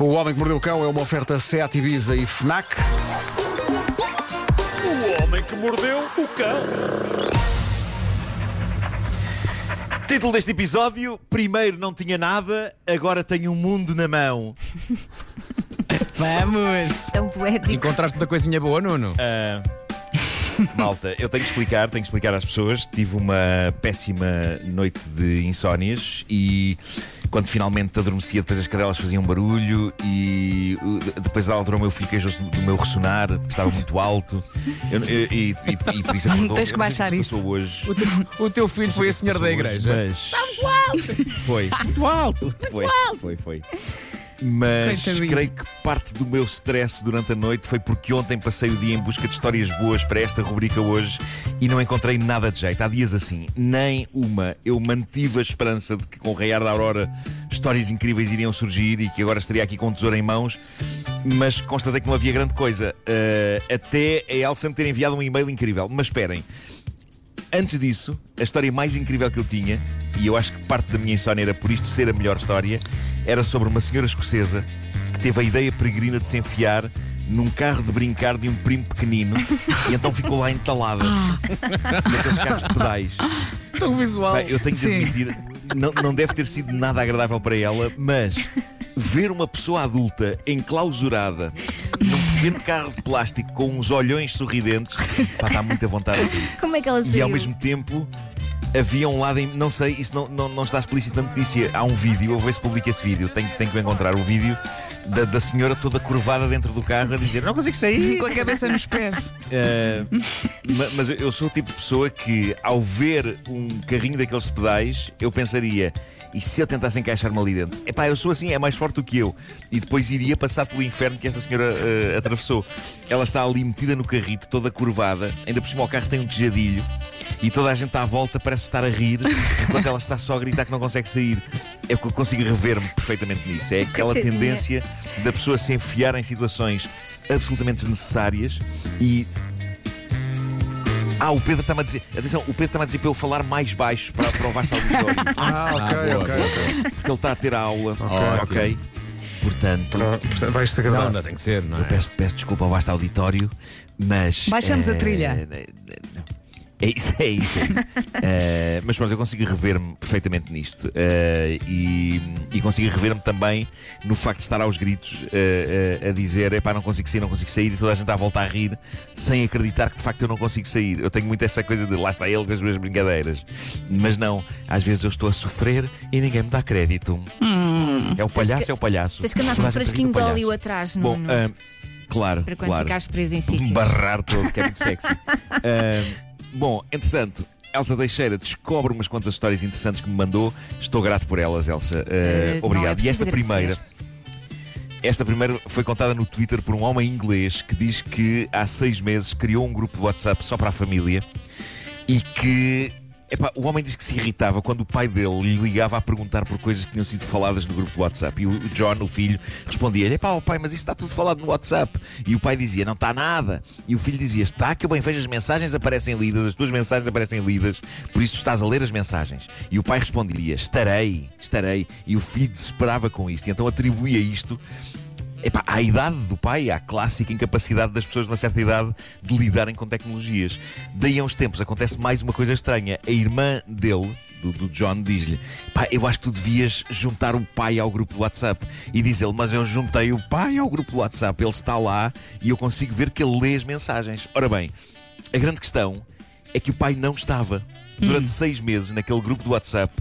O Homem que Mordeu o Cão é uma oferta Seat Ibiza e FNAC. O homem que mordeu o cão. Título deste episódio: Primeiro não tinha nada, agora tenho um mundo na mão. Vamos! Tão poético. Encontraste muita coisinha boa, Nuno? Ah, malta, eu tenho que explicar, tenho que explicar às pessoas. Tive uma péssima noite de insónias e quando finalmente adormecia, depois as cadelas faziam barulho e uh, depois da altura o meu filho queixou-se do meu ressonar, que estava muito alto. Eu- eu- e, e- e por isso acordou. Tens que baixar isso. hoje. O teu, o teu filho foi a senhora da igreja. Mas... Foi. Muito alto. Foi, foi, foi. Mas Coitadinho. creio que parte do meu stress durante a noite foi porque ontem passei o dia em busca de histórias boas para esta rubrica hoje e não encontrei nada de jeito. Há dias assim, nem uma. Eu mantive a esperança de que com o raiar da aurora histórias incríveis iriam surgir e que agora estaria aqui com o tesouro em mãos, mas constatei que não havia grande coisa. Eh, até a Elsa me ter enviado um e-mail incrível. Mas esperem. Antes disso, a história mais incrível que eu tinha, e eu acho que parte da minha insónia era por isto ser a melhor história, era sobre uma senhora escocesa que teve a ideia peregrina de se enfiar num carro de brincar de um primo pequenino e então ficou lá entalada naqueles carros de pedais. Tão visual. Bem, eu tenho de Sim. admitir, não, não deve ter sido nada agradável para ela, mas ver uma pessoa adulta enclausurada num pequeno carro de plástico com uns olhões sorridentes, pá, dá muita vontade de rir. Como é que ela saiu? E ao mesmo tempo havia um lado em. Não sei, isso não, não, não está explícito na notícia. Há um vídeo, eu vou ver se publica esse vídeo. Tenho, tenho que encontrar o vídeo da, da senhora toda curvada dentro do carro a dizer: Não consigo sair. Com a cabeça nos pés. Eh, ma- mas eu sou o tipo de pessoa que, ao ver um carrinho daqueles pedais, eu pensaria. E se eu tentasse encaixar-me ali dentro? Epá, eu sou assim, é mais forte do que eu. E depois iria passar pelo inferno que esta senhora eh, atravessou. Ela está ali metida no carrito, toda curvada. Ainda por cima o carro tem um tejadilho. E toda a gente à volta parece estar a rir, enquanto ela está só a gritar que não consegue sair. É que eu consigo rever-me perfeitamente nisso. É aquela tendência da pessoa se enfiar em situações absolutamente desnecessárias e ah, o Pedro está-me a dizer. Atenção, o Pedro está-me a dizer para eu falar mais baixo para, para o vasto auditório. Ah, ok, boa, ok, boa. ok. Porque ele está a ter a aula. Ok. ok. Portanto, Pronto, portanto, Vais ser Não, não tem que ser, não é? eu peço, peço desculpa ao vasto auditório, mas. Baixamos a eh, trilha. eh, não. É isso, é isso. É isso. Eh, mas pronto, eu consigo rever-me perfeitamente nisto. Eh, e, e consigo rever-me também no facto de estar aos gritos eh, a dizer: epá, não consigo sair, não consigo sair, e toda a gente à volta a rir, sem acreditar que de facto eu não consigo sair. Eu tenho muito essa coisa de lá está ele com as minhas brincadeiras. Mas não, às vezes eu estou a sofrer e ninguém me dá crédito. É o palhaço, que- é o palhaço. Tens que andar com um frasquinho de óleo atrás, Bom, Nuno. ah, claro. para quando claro. ficares preso em sítios. Barrar todo, que é muito sexy. Bom, entretanto, Elsa Teixeira descobre umas quantas histórias interessantes que me mandou. Estou grato por elas, Elsa. Eh, não obrigado. é e esta preciso primeira. agradecer. Esta primeira foi contada no Twitter por um homem inglês que diz que há seis meses criou um grupo de WhatsApp só para a família e que. Epá, o homem diz que se irritava quando o pai dele lhe ligava a perguntar por coisas que tinham sido faladas no grupo de WhatsApp. E o John, o filho, respondia-lhe: Epá, ó pai, mas isso está tudo falado no WhatsApp. E o pai dizia: Não está nada. E o filho dizia: Está, que eu bem vejo as mensagens aparecem lidas, as tuas mensagens aparecem lidas, por isso estás a ler as mensagens. E o pai responderia: Estarei, estarei. E o filho desesperava com isto. E então atribuía isto Epá, à idade do pai, à clássica incapacidade das pessoas de uma certa idade de lidarem com tecnologias. Daí a uns tempos acontece mais uma coisa estranha. A irmã dele, do, do John, diz-lhe: Pá, eu acho que tu devias juntar o pai ao grupo do WhatsApp. E diz ele: Mas eu juntei o pai ao grupo do WhatsApp, ele está lá e eu consigo ver que ele lê as mensagens. Ora bem, a grande questão é que o pai não estava. Durante seis meses, naquele grupo do WhatsApp,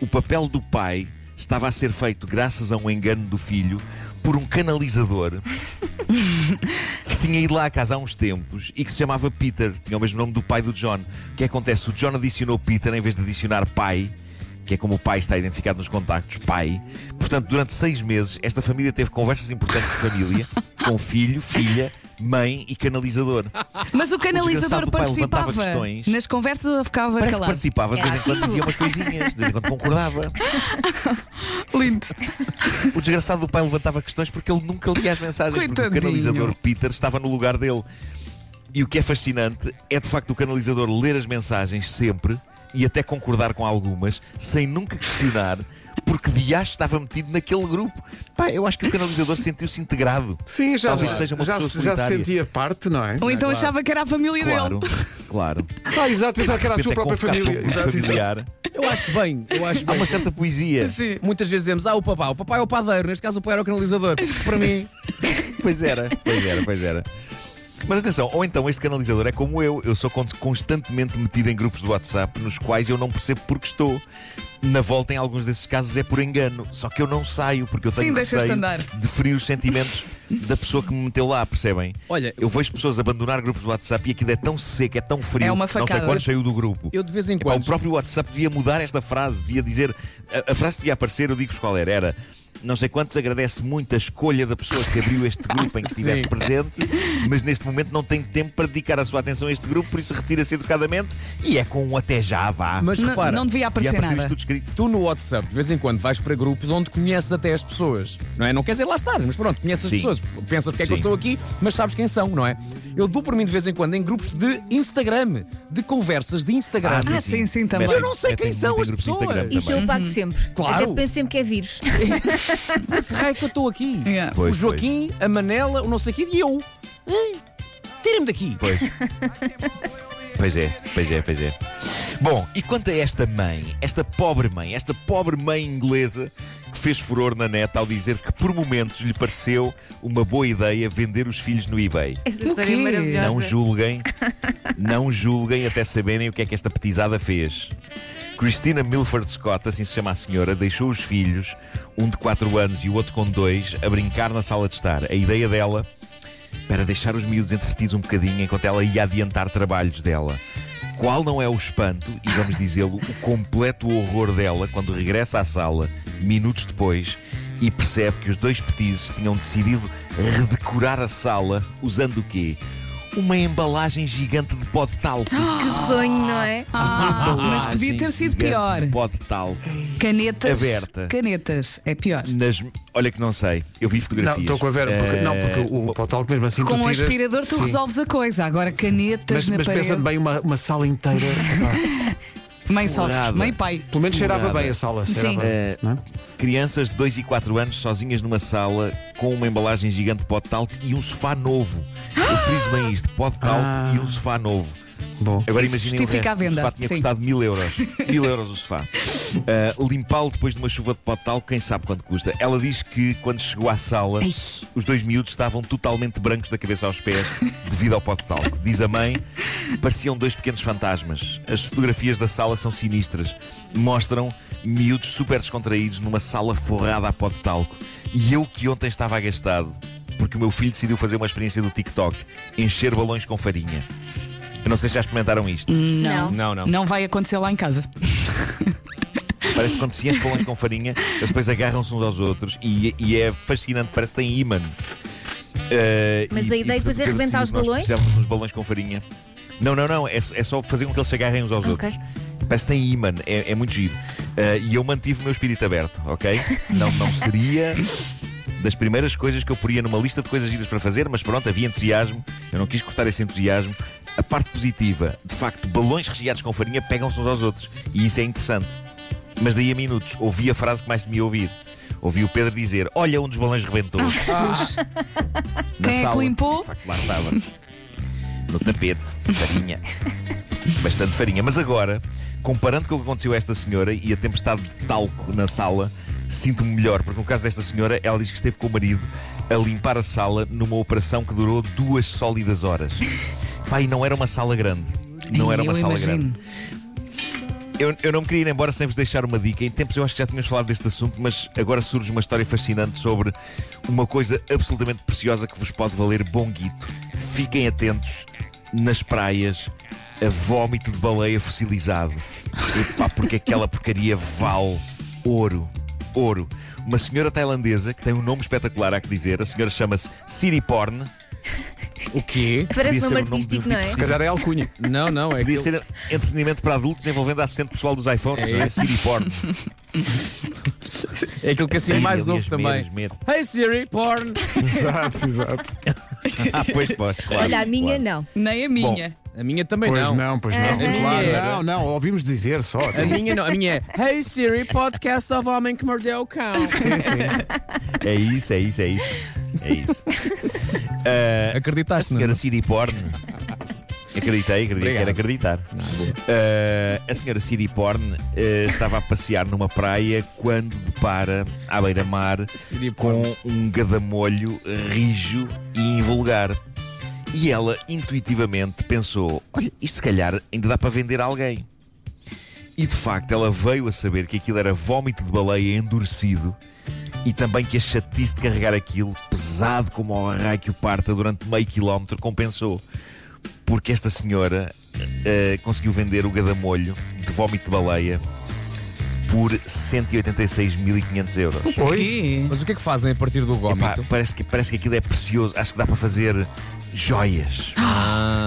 o papel do pai estava a ser feito graças a um engano do filho por um canalizador que tinha ido lá à casa há uns tempos e que se chamava Peter, tinha o mesmo nome do pai do John. O que acontece? O John adicionou Peter em vez de adicionar pai. Que é como o pai está identificado nos contactos, pai. Portanto, durante seis meses, esta família teve conversas importantes de família com filho, filha, mãe e canalizador. Mas o desgraçado canalizador levantava participava questões. nas conversas ou ficava Parece que calado? participava, de vez em quando dizia umas coisinhas, de vez em quando concordava. Lindo. O desgraçado do pai levantava questões porque ele nunca lia as mensagens, porque o Coitadinho. canalizador Peter estava no lugar dele. E o que é fascinante é de facto o canalizador ler as mensagens sempre e até concordar com algumas, sem nunca questionar porque Dias estava metido naquele grupo. Pá, eu acho que o canalizador sentiu-se integrado. Sim, já, Talvez já, seja uma já, pessoa se- já se sentia parte, não é? Ou então achava que era a família Claro, dele. claro. Ah, exato, pensava que era a sua é própria família. Exato, familiar. Eu acho bem, eu acho Há bem. uma certa poesia. Sim. Muitas vezes dizemos, ah, o papá, o papá é o padeiro, neste caso o pai era o canalizador. Para mim, Pois era, pois era, pois era. Mas atenção, ou então este canalizador é como eu, eu sou con- constantemente metido em grupos de WhatsApp nos quais eu não percebo porque estou. Na volta, em alguns desses casos, é por engano. Só que eu não saio, porque eu tenho Sim, receio de ferir os sentimentos da pessoa que me meteu lá, percebem? Olha, eu vejo pessoas abandonar grupos de WhatsApp e aquilo é tão seco, é tão frio. É uma não sei facada. quando saiu do grupo. eu de vez em Epá, o quando. próprio WhatsApp devia mudar esta frase, devia dizer. A, a frase que devia aparecer, eu digo-vos qual era. Era. Não sei quantos agradece muito a escolha da pessoa que abriu este grupo em que estivesse Sim. presente, mas neste momento não tem tempo para dedicar a sua atenção a este grupo, por isso retira-se educadamente e é com um até já, vá. Mas N- repara, não devia Devia aparecer aparecer isto nada. tudo escrito. tu no WhatsApp de vez em quando vais para grupos onde conheces até as pessoas, não é? Não quer dizer lá estar, mas pronto, conheces Sim. as pessoas, pensas porque é que eu Sim. estou aqui, mas sabes quem são, não é? Eu dou por mim de vez em quando em grupos de Instagram, de conversas de Instagram. Ah, sim, sim, também. Metem- Eu não sei quem são as pessoas. Isso eu também. pago sempre. Claro. Até penso sempre que é vírus. Que raio que eu estou aqui? Yeah. Pois, o Joaquim, a Manela, o não sei o quê e eu. Ei, Tira-me daqui. Pois. Pois é, pois é, pois é. Bom, e quanto a esta mãe, esta pobre mãe, esta pobre mãe inglesa que fez furor na net ao dizer que por momentos lhe pareceu uma boa ideia vender os filhos no eBay. Essa O história é quê? maravilhosa. Não julguem, não julguem até saberem o que é que esta petizada fez. Christina Milford Scott, assim se chama a senhora, deixou os filhos, um de 4 anos e o outro com 2, a brincar na sala de estar. A ideia dela para deixar os miúdos entretidos um bocadinho enquanto ela ia adiantar trabalhos dela. Qual não é o espanto, e vamos dizê-lo, o completo horror dela quando regressa à sala, minutos depois, e percebe que os dois petizes tinham decidido redecorar a sala usando o quê? Uma embalagem gigante de pó de talco. Que sonho, não é? Ah, mas podia ter sido pior. De pó de talco. Canetas. Aberta. Canetas. É pior. Nas... Olha que não sei, eu vi fotografias. Não, estou com a Vera, porque, Eh, não, porque o potal mesmo assim Com tu o tiras- aspirador tu Sim. resolves a coisa. Agora canetas Mas, na mas parede. pensa bem uma, uma sala inteira. Mãe sofre. Furada. Mãe pai. Pelo menos cheirava bem a sala. Cheirava, Eh, não é? Crianças de 2 e 4 anos sozinhas numa sala com uma embalagem gigante de pó de talco e um sofá novo. Eu friso bem isto: pó de talco Ah. e um sofá novo. Bom. Agora imaginem o resto. a venda, O sofá tinha sim. custado mil euros. Mil euros o sofá. Uh, Limpá-lo depois de uma chuva de pó de talco, quem sabe quanto custa. Ela diz que quando chegou à sala, Ai. os dois miúdos estavam totalmente brancos da cabeça aos pés devido ao pó de talco. Diz a mãe, pareciam dois pequenos fantasmas. As fotografias da sala são sinistras. Mostram miúdos super descontraídos numa sala forrada a pó de talco. E eu que ontem estava agastado, porque o meu filho decidiu fazer uma experiência do TikTok, encher balões com farinha. Eu não sei se já experimentaram isto. Não. Não, não. Não vai acontecer lá em casa. Parece que quando se enche balões com farinha, eles depois agarram-se uns aos outros e, e é fascinante, parece que tem imã. Uh, Mas e- a e, ideia depois é portanto, o Pedro rebentar os nós balões? Precisamos uns balões com farinha. Não, não, não, é, é só fazer com que eles se agarrem uns aos Ok. outros. Parece que tem imã, é, é muito giro. Uh, e eu mantive o meu espírito aberto, ok? Não, não seria das primeiras coisas que eu poria numa lista de coisas giras para fazer, mas pronto, havia entusiasmo, eu não quis cortar esse entusiasmo. A parte positiva, de facto, balões recheados com farinha pegam-se uns aos outros, e isso é interessante. Mas daí a minutos, ouvi a frase que mais temia ouvir. Ouvi o Pedro dizer: Olha, um dos balões rebentou. Na Quem é que sala. limpou? De facto, lá estava. No tapete, farinha. Bastante farinha. Mas agora, comparando com o que aconteceu a esta senhora e a tempestade de talco na sala, sinto-me melhor, porque no caso desta senhora, ela diz que esteve com o marido a limpar a sala numa operação que durou duas sólidas horas. Pai, não era uma sala grande. Não era uma sala imagino. grande. Eu, eu não me queria ir embora sem vos deixar uma dica. Em tempos eu acho que já tínhamos falado deste assunto, mas agora surge uma história fascinante sobre uma coisa absolutamente preciosa que vos pode valer bom guito. Fiquem atentos nas praias a vómito de baleia fossilizado. Epá, porque aquela porcaria vale ouro. Ouro. Uma senhora tailandesa que tem um nome espetacular, há que dizer. A senhora chama-se City Porn. O quê? Parece Podia ser nome o nome de um artístico, não é? Se calhar é alcunha. Não, não, é Podia ser entretenimento para adultos envolvendo a assistente pessoal dos iPhones, É não é? City Porn. É aquilo que assim Siri mais ouve também. Hey Siri, porn! exato, exato. Ah, pois pode, claro. Olha, a minha claro. não. Nem a minha. A minha também Pois não. não, pois não. Ah, Claro, é. não, não, ouvimos dizer só. A minha não. A minha é Hey Siri, podcast of Homem que Mordeu o Cão. É isso, é isso, é isso. É isso. A Acreditaste, senhora não? Siri Porn. Acreditei, acreditei, Obrigado. quero acreditar. Ah, a senhora Siri Porn ah, estava a passear numa praia quando depara à beira-mar com um gadamolho rijo e invulgar. E ela intuitivamente pensou: olha, isto se calhar ainda dá para vender a alguém. E de facto ela veio a saber que aquilo era vómito de baleia endurecido e também que a chatice de carregar aquilo, pesado como o raio que o parta durante meio quilómetro, compensou. Porque esta senhora eh, conseguiu vender o gadamolho de vómito de baleia por 186.500 euros. Oi? Mas o que é que fazem a partir do Epá, vómito? parece, que, parece que aquilo é precioso. Acho que dá para fazer joias.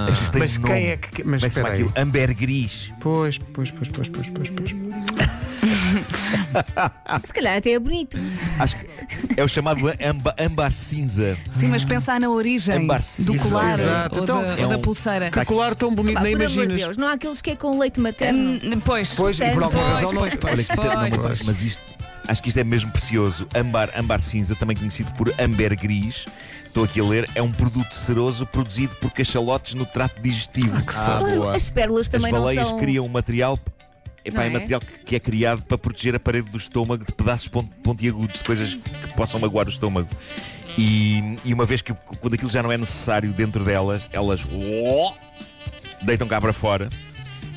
Ah, Mas nome. quem é que. Mas Como é que se chama espera aí. aquilo? Ambergris. Pois, pois, pois, pois, pois, pois, pois. Se calhar até é bonito. Acho que é o chamado amba, âmbar cinza. Sim, mas pensar na origem Ambar do colar Exato. ou, Então, da, é ou da um- pulseira. Que colar tão bonito, Pá, nem imaginas. Deus, não há aqueles que é com leite materno. Hum, Pois, Pois, e por alguma Pois, razão não. pois, pois. Olha que isto é, não, mas, Pois. mas isto, acho que isto é mesmo precioso. Âmbar, âmbar cinza, também conhecido por ambergris. Estou aqui a ler, é um produto ceroso produzido por cachalotes no trato digestivo. ah, Claro, boa. as pérolas As também não baleias são. criam um material. Epá, é é? material que, que é criado para proteger a parede do estômago de pedaços pon- pontiagudos, de coisas que possam magoar o estômago. E, e uma vez que quando aquilo já não é necessário dentro delas, elas deitam cá para fora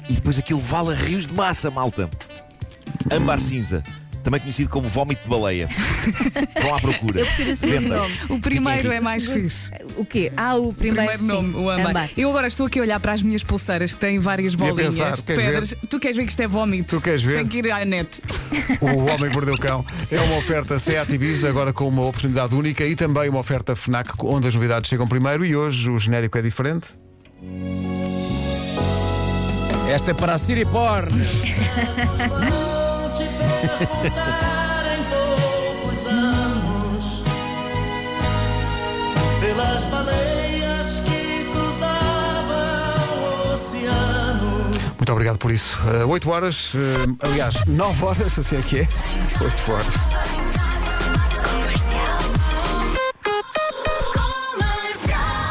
e depois aquilo vala rios de massa, malta. Âmbar cinza, também conhecido como vómito de baleia. Vão à procura. Eu prefiro o segundo Venda. nome. o primeiro é mais fixe. O quê? Ah, o primeiro, Primeiro nome, sim. o âmbar. Âmbar. Eu agora estou aqui a olhar para as minhas pulseiras que têm várias bolinhas pensar, de queres pedras. Tu queres ver que isto é vómito? Tu queres ver? Tem que ir à net. O Homem que Mordeu o Cão é uma oferta Seat Ibiza, agora com uma oportunidade única e também uma oferta FNAC, onde as novidades chegam primeiro e hoje o genérico é diferente. Esta é para a Siri Porn. Perguntar em poucos anos pelas baleias que cruzavam o oceano. Muito obrigado por isso. Uh, 8 horas, uh, aliás, 9 horas, assim é que é. 8 horas.